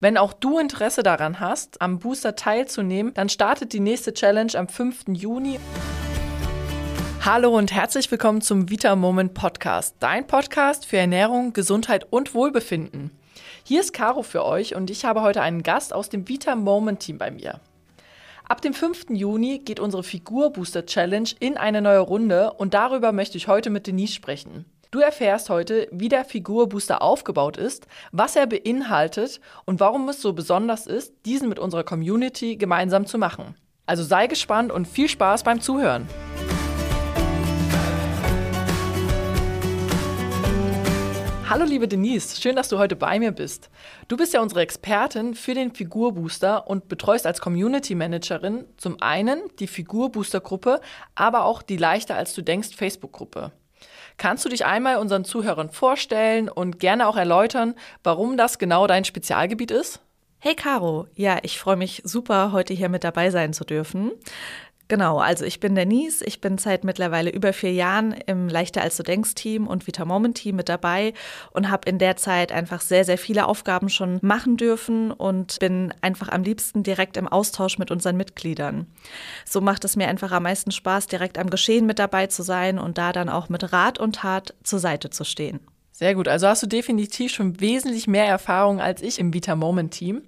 Wenn auch du Interesse daran hast, am Booster teilzunehmen, dann startet die nächste Challenge am 5. Juni. Hallo und herzlich willkommen zum Vita Moment Podcast, dein Podcast für Ernährung, Gesundheit und Wohlbefinden. Hier ist Caro für euch und ich habe heute einen Gast aus dem Vita Moment Team bei mir. Ab dem 5. Juni geht unsere Figur Booster Challenge in eine neue Runde und darüber möchte ich heute mit Denise sprechen. Du erfährst heute, wie der Figurbooster aufgebaut ist, was er beinhaltet und warum es so besonders ist, diesen mit unserer Community gemeinsam zu machen. Also sei gespannt und viel Spaß beim Zuhören. Hallo liebe Denise, schön, dass du heute bei mir bist. Du bist ja unsere Expertin für den Figurbooster und betreust als Community Managerin zum einen die Figurbooster Gruppe, aber auch die leichter als du denkst Facebook Gruppe. Kannst du dich einmal unseren Zuhörern vorstellen und gerne auch erläutern, warum das genau dein Spezialgebiet ist? Hey Caro, ja, ich freue mich super, heute hier mit dabei sein zu dürfen. Genau, also ich bin Denise, ich bin seit mittlerweile über vier Jahren im Leichter als du denkst Team und Vita Moment Team mit dabei und habe in der Zeit einfach sehr, sehr viele Aufgaben schon machen dürfen und bin einfach am liebsten direkt im Austausch mit unseren Mitgliedern. So macht es mir einfach am meisten Spaß, direkt am Geschehen mit dabei zu sein und da dann auch mit Rat und Tat zur Seite zu stehen. Sehr gut, also hast du definitiv schon wesentlich mehr Erfahrung als ich im Vita Moment Team.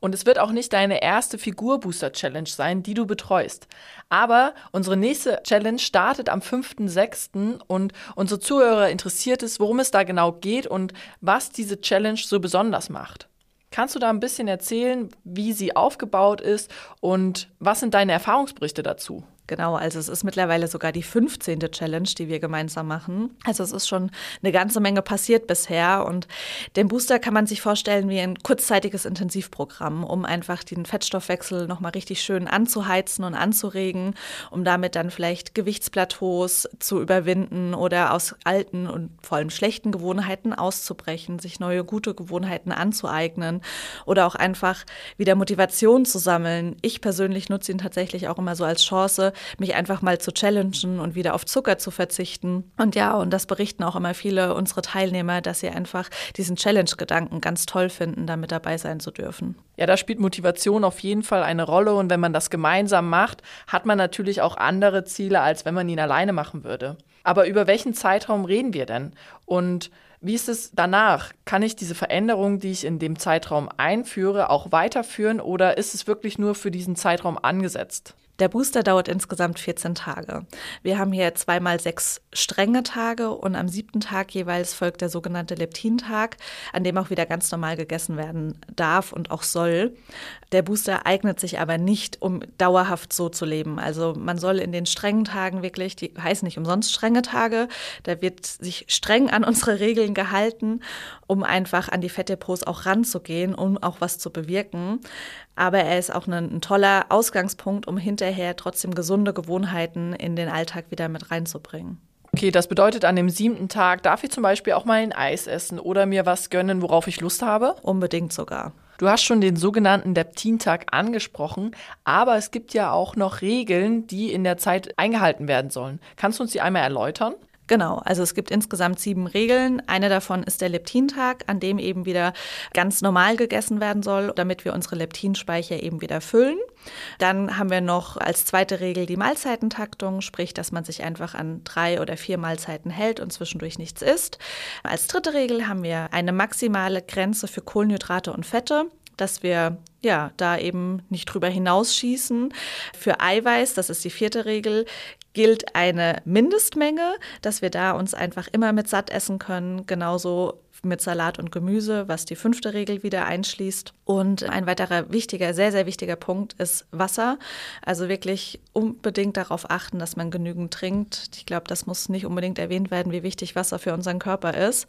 Und es wird auch nicht deine erste Figurbooster-Challenge sein, die du betreust. Aber unsere nächste Challenge startet am 5.6. und unsere Zuhörer interessiert es, worum es da genau geht und was diese Challenge so besonders macht. Kannst du da ein bisschen erzählen, wie sie aufgebaut ist und was sind deine Erfahrungsberichte dazu? Genau, also es ist mittlerweile sogar die 15. Challenge, die wir gemeinsam machen. Also es ist schon eine ganze Menge passiert bisher und den Booster kann man sich vorstellen wie ein kurzzeitiges Intensivprogramm, um einfach den Fettstoffwechsel nochmal richtig schön anzuheizen und anzuregen, um damit dann vielleicht Gewichtsplateaus zu überwinden oder aus alten und vor allem schlechten Gewohnheiten auszubrechen, sich neue gute Gewohnheiten anzueignen oder auch einfach wieder Motivation zu sammeln. Ich persönlich nutze ihn tatsächlich auch immer so als Chance, mich einfach mal zu challengen und wieder auf Zucker zu verzichten. Und ja, und das berichten auch immer viele unserer Teilnehmer, dass sie einfach diesen Challenge-Gedanken ganz toll finden, da mit dabei sein zu dürfen. Ja, da spielt Motivation auf jeden Fall eine Rolle. Und wenn man das gemeinsam macht, hat man natürlich auch andere Ziele, als wenn man ihn alleine machen würde. Aber über welchen Zeitraum reden wir denn? Und wie ist es danach? Kann ich diese Veränderung, die ich in dem Zeitraum einführe, auch weiterführen oder ist es wirklich nur für diesen Zeitraum angesetzt? Der Booster dauert insgesamt 14 Tage. Wir haben hier zweimal sechs strenge Tage und am siebten Tag jeweils folgt der sogenannte Leptintag, an dem auch wieder ganz normal gegessen werden darf und auch soll. Der Booster eignet sich aber nicht, um dauerhaft so zu leben. Also man soll in den strengen Tagen wirklich, die heißen nicht umsonst strenge Tage, da wird sich streng an unsere Regeln gehalten, um einfach an die Fettdepots auch ranzugehen, um auch was zu bewirken. Aber er ist auch ein, ein toller Ausgangspunkt, um hinterher trotzdem gesunde Gewohnheiten in den Alltag wieder mit reinzubringen. Okay, das bedeutet, an dem siebten Tag darf ich zum Beispiel auch mal ein Eis essen oder mir was gönnen, worauf ich Lust habe? Unbedingt sogar. Du hast schon den sogenannten Leptintag angesprochen, aber es gibt ja auch noch Regeln, die in der Zeit eingehalten werden sollen. Kannst du uns die einmal erläutern? Genau, also es gibt insgesamt sieben Regeln. Eine davon ist der Leptintag, an dem eben wieder ganz normal gegessen werden soll, damit wir unsere Leptinspeicher eben wieder füllen. Dann haben wir noch als zweite Regel die Mahlzeitentaktung, sprich, dass man sich einfach an drei oder vier Mahlzeiten hält und zwischendurch nichts isst. Als dritte Regel haben wir eine maximale Grenze für Kohlenhydrate und Fette dass wir ja da eben nicht drüber hinausschießen. Für Eiweiß, das ist die vierte Regel, gilt eine Mindestmenge, dass wir da uns einfach immer mit satt essen können, genauso mit Salat und Gemüse, was die fünfte Regel wieder einschließt. Und ein weiterer wichtiger, sehr, sehr wichtiger Punkt ist Wasser. Also wirklich unbedingt darauf achten, dass man genügend trinkt. Ich glaube, das muss nicht unbedingt erwähnt werden, wie wichtig Wasser für unseren Körper ist.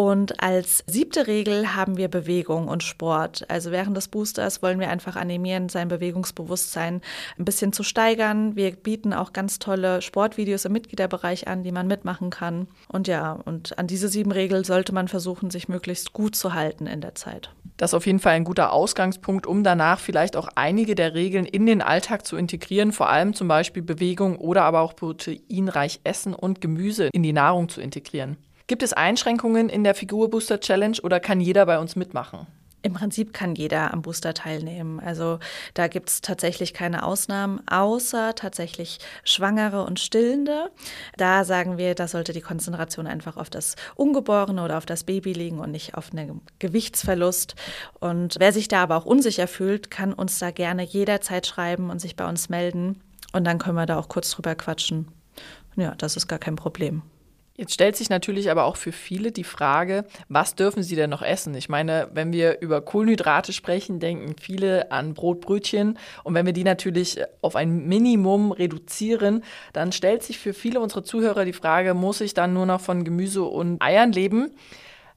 Und als siebte Regel haben wir Bewegung und Sport. Also während des Boosters wollen wir einfach animieren, sein Bewegungsbewusstsein ein bisschen zu steigern. Wir bieten auch ganz tolle Sportvideos im Mitgliederbereich an, die man mitmachen kann. Und ja, und an diese sieben Regeln sollte man versuchen, sich möglichst gut zu halten in der Zeit. Das ist auf jeden Fall ein guter Ausgangspunkt, um danach vielleicht auch einige der Regeln in den Alltag zu integrieren, vor allem zum Beispiel Bewegung oder aber auch proteinreich Essen und Gemüse in die Nahrung zu integrieren. Gibt es Einschränkungen in der Figurbooster Challenge oder kann jeder bei uns mitmachen? Im Prinzip kann jeder am Booster teilnehmen. Also da gibt es tatsächlich keine Ausnahmen, außer tatsächlich Schwangere und Stillende. Da sagen wir, da sollte die Konzentration einfach auf das Ungeborene oder auf das Baby liegen und nicht auf einen Gewichtsverlust. Und wer sich da aber auch unsicher fühlt, kann uns da gerne jederzeit schreiben und sich bei uns melden. Und dann können wir da auch kurz drüber quatschen. Ja, das ist gar kein Problem. Jetzt stellt sich natürlich aber auch für viele die Frage, was dürfen sie denn noch essen? Ich meine, wenn wir über Kohlenhydrate sprechen, denken viele an Brotbrötchen. Und wenn wir die natürlich auf ein Minimum reduzieren, dann stellt sich für viele unserer Zuhörer die Frage, muss ich dann nur noch von Gemüse und Eiern leben?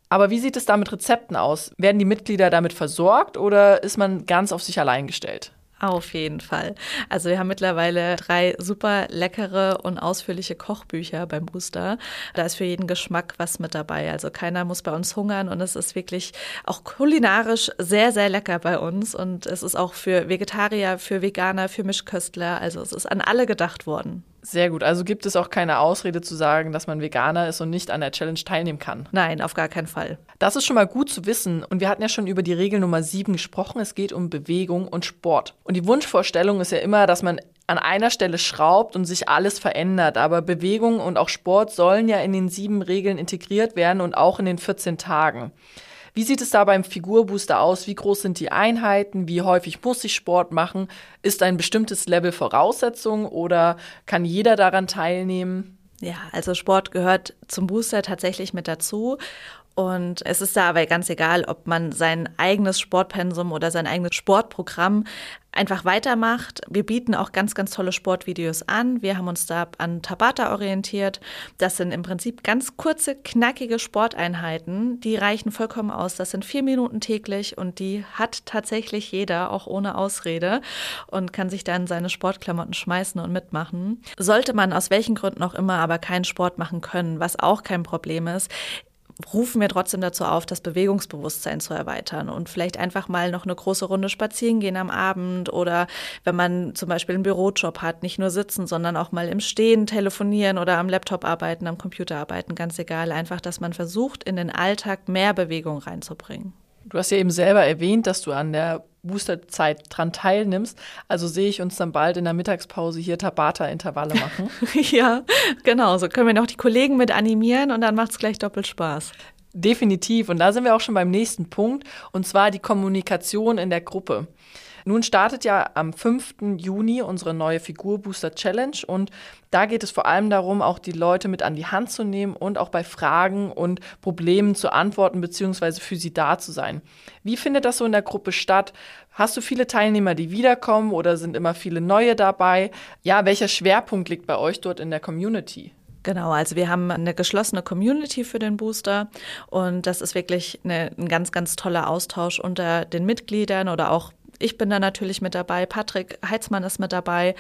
Aber wie sieht es da mit Rezepten aus? Werden die Mitglieder damit versorgt oder ist man ganz auf sich allein gestellt? Auf jeden Fall. Also wir haben mittlerweile drei super leckere und ausführliche Kochbücher beim Booster. Da ist für jeden Geschmack was mit dabei. Also keiner muss bei uns hungern und es ist wirklich auch kulinarisch sehr, sehr lecker bei uns. Und es ist auch für Vegetarier, für Veganer, für Mischköstler. Also es ist an alle gedacht worden. Sehr gut. Also gibt es auch keine Ausrede zu sagen, dass man Veganer ist und nicht an der Challenge teilnehmen kann. Nein, auf gar keinen Fall. Das ist schon mal gut zu wissen. Und wir hatten ja schon über die Regel Nummer 7 gesprochen. Es geht um Bewegung und Sport. Und die Wunschvorstellung ist ja immer, dass man an einer Stelle schraubt und sich alles verändert. Aber Bewegung und auch Sport sollen ja in den sieben Regeln integriert werden und auch in den 14 Tagen. Wie sieht es da beim Figurbooster aus? Wie groß sind die Einheiten? Wie häufig muss ich Sport machen? Ist ein bestimmtes Level Voraussetzung oder kann jeder daran teilnehmen? Ja, also Sport gehört zum Booster tatsächlich mit dazu. Und es ist da aber ganz egal, ob man sein eigenes Sportpensum oder sein eigenes Sportprogramm einfach weitermacht. Wir bieten auch ganz, ganz tolle Sportvideos an. Wir haben uns da an Tabata orientiert. Das sind im Prinzip ganz kurze, knackige Sporteinheiten. Die reichen vollkommen aus. Das sind vier Minuten täglich und die hat tatsächlich jeder, auch ohne Ausrede und kann sich dann seine Sportklamotten schmeißen und mitmachen. Sollte man aus welchen Gründen auch immer aber keinen Sport machen können, was auch kein Problem ist, rufen wir trotzdem dazu auf, das Bewegungsbewusstsein zu erweitern und vielleicht einfach mal noch eine große Runde spazieren gehen am Abend oder wenn man zum Beispiel einen Bürojob hat, nicht nur sitzen, sondern auch mal im Stehen telefonieren oder am Laptop arbeiten, am Computer arbeiten, ganz egal. Einfach, dass man versucht, in den Alltag mehr Bewegung reinzubringen. Du hast ja eben selber erwähnt, dass du an der Boosterzeit dran teilnimmst. Also sehe ich uns dann bald in der Mittagspause hier Tabata-Intervalle machen. ja, genau. So können wir noch die Kollegen mit animieren und dann macht es gleich doppelt Spaß. Definitiv. Und da sind wir auch schon beim nächsten Punkt, und zwar die Kommunikation in der Gruppe. Nun startet ja am 5. Juni unsere neue Figurbooster Challenge und da geht es vor allem darum, auch die Leute mit an die Hand zu nehmen und auch bei Fragen und Problemen zu antworten bzw. für sie da zu sein. Wie findet das so in der Gruppe statt? Hast du viele Teilnehmer, die wiederkommen oder sind immer viele neue dabei? Ja, welcher Schwerpunkt liegt bei euch dort in der Community? Genau, also wir haben eine geschlossene Community für den Booster und das ist wirklich eine, ein ganz, ganz toller Austausch unter den Mitgliedern oder auch ich bin da natürlich mit dabei, Patrick Heitzmann ist mit dabei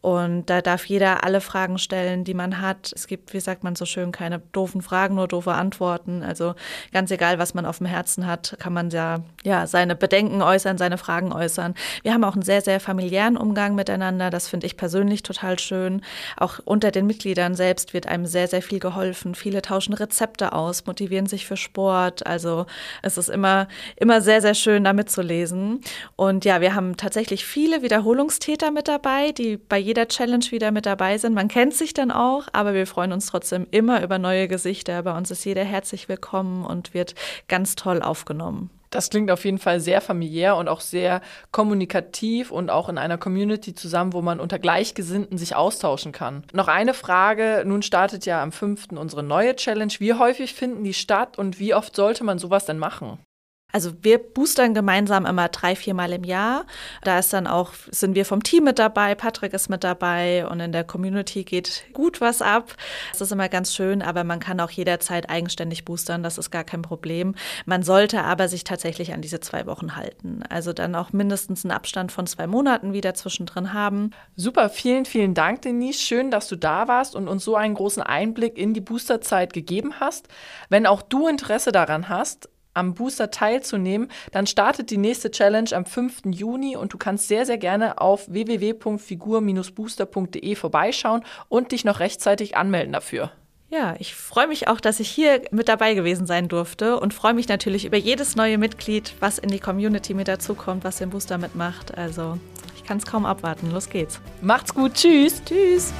und da darf jeder alle Fragen stellen, die man hat. Es gibt, wie sagt man so schön, keine doofen Fragen, nur doofe Antworten. Also ganz egal, was man auf dem Herzen hat, kann man ja, ja seine Bedenken äußern, seine Fragen äußern. Wir haben auch einen sehr, sehr familiären Umgang miteinander. Das finde ich persönlich total schön. Auch unter den Mitgliedern selbst wird einem sehr, sehr viel geholfen. Viele tauschen Rezepte aus, motivieren sich für Sport. Also es ist immer, immer sehr, sehr schön, da mitzulesen. Und ja, wir haben tatsächlich viele Wiederholungstäter mit dabei, die bei jeder Challenge wieder mit dabei sind. Man kennt sich dann auch, aber wir freuen uns trotzdem immer über neue Gesichter. Bei uns ist jeder herzlich willkommen und wird ganz toll aufgenommen. Das klingt auf jeden Fall sehr familiär und auch sehr kommunikativ und auch in einer Community zusammen, wo man unter Gleichgesinnten sich austauschen kann. Noch eine Frage. Nun startet ja am 5. unsere neue Challenge. Wie häufig finden die statt und wie oft sollte man sowas denn machen? Also wir boostern gemeinsam immer drei, viermal im Jahr. Da ist dann auch, sind wir vom Team mit dabei, Patrick ist mit dabei und in der Community geht gut was ab. Das ist immer ganz schön, aber man kann auch jederzeit eigenständig boostern, das ist gar kein Problem. Man sollte aber sich tatsächlich an diese zwei Wochen halten. Also dann auch mindestens einen Abstand von zwei Monaten wieder zwischendrin haben. Super, vielen, vielen Dank, Denise. Schön, dass du da warst und uns so einen großen Einblick in die Boosterzeit gegeben hast. Wenn auch du Interesse daran hast, am Booster teilzunehmen, dann startet die nächste Challenge am 5. Juni und du kannst sehr, sehr gerne auf www.figur-booster.de vorbeischauen und dich noch rechtzeitig anmelden dafür. Ja, ich freue mich auch, dass ich hier mit dabei gewesen sein durfte und freue mich natürlich über jedes neue Mitglied, was in die Community mit dazukommt, was den Booster mitmacht. Also ich kann es kaum abwarten. Los geht's. Macht's gut. Tschüss. Tschüss.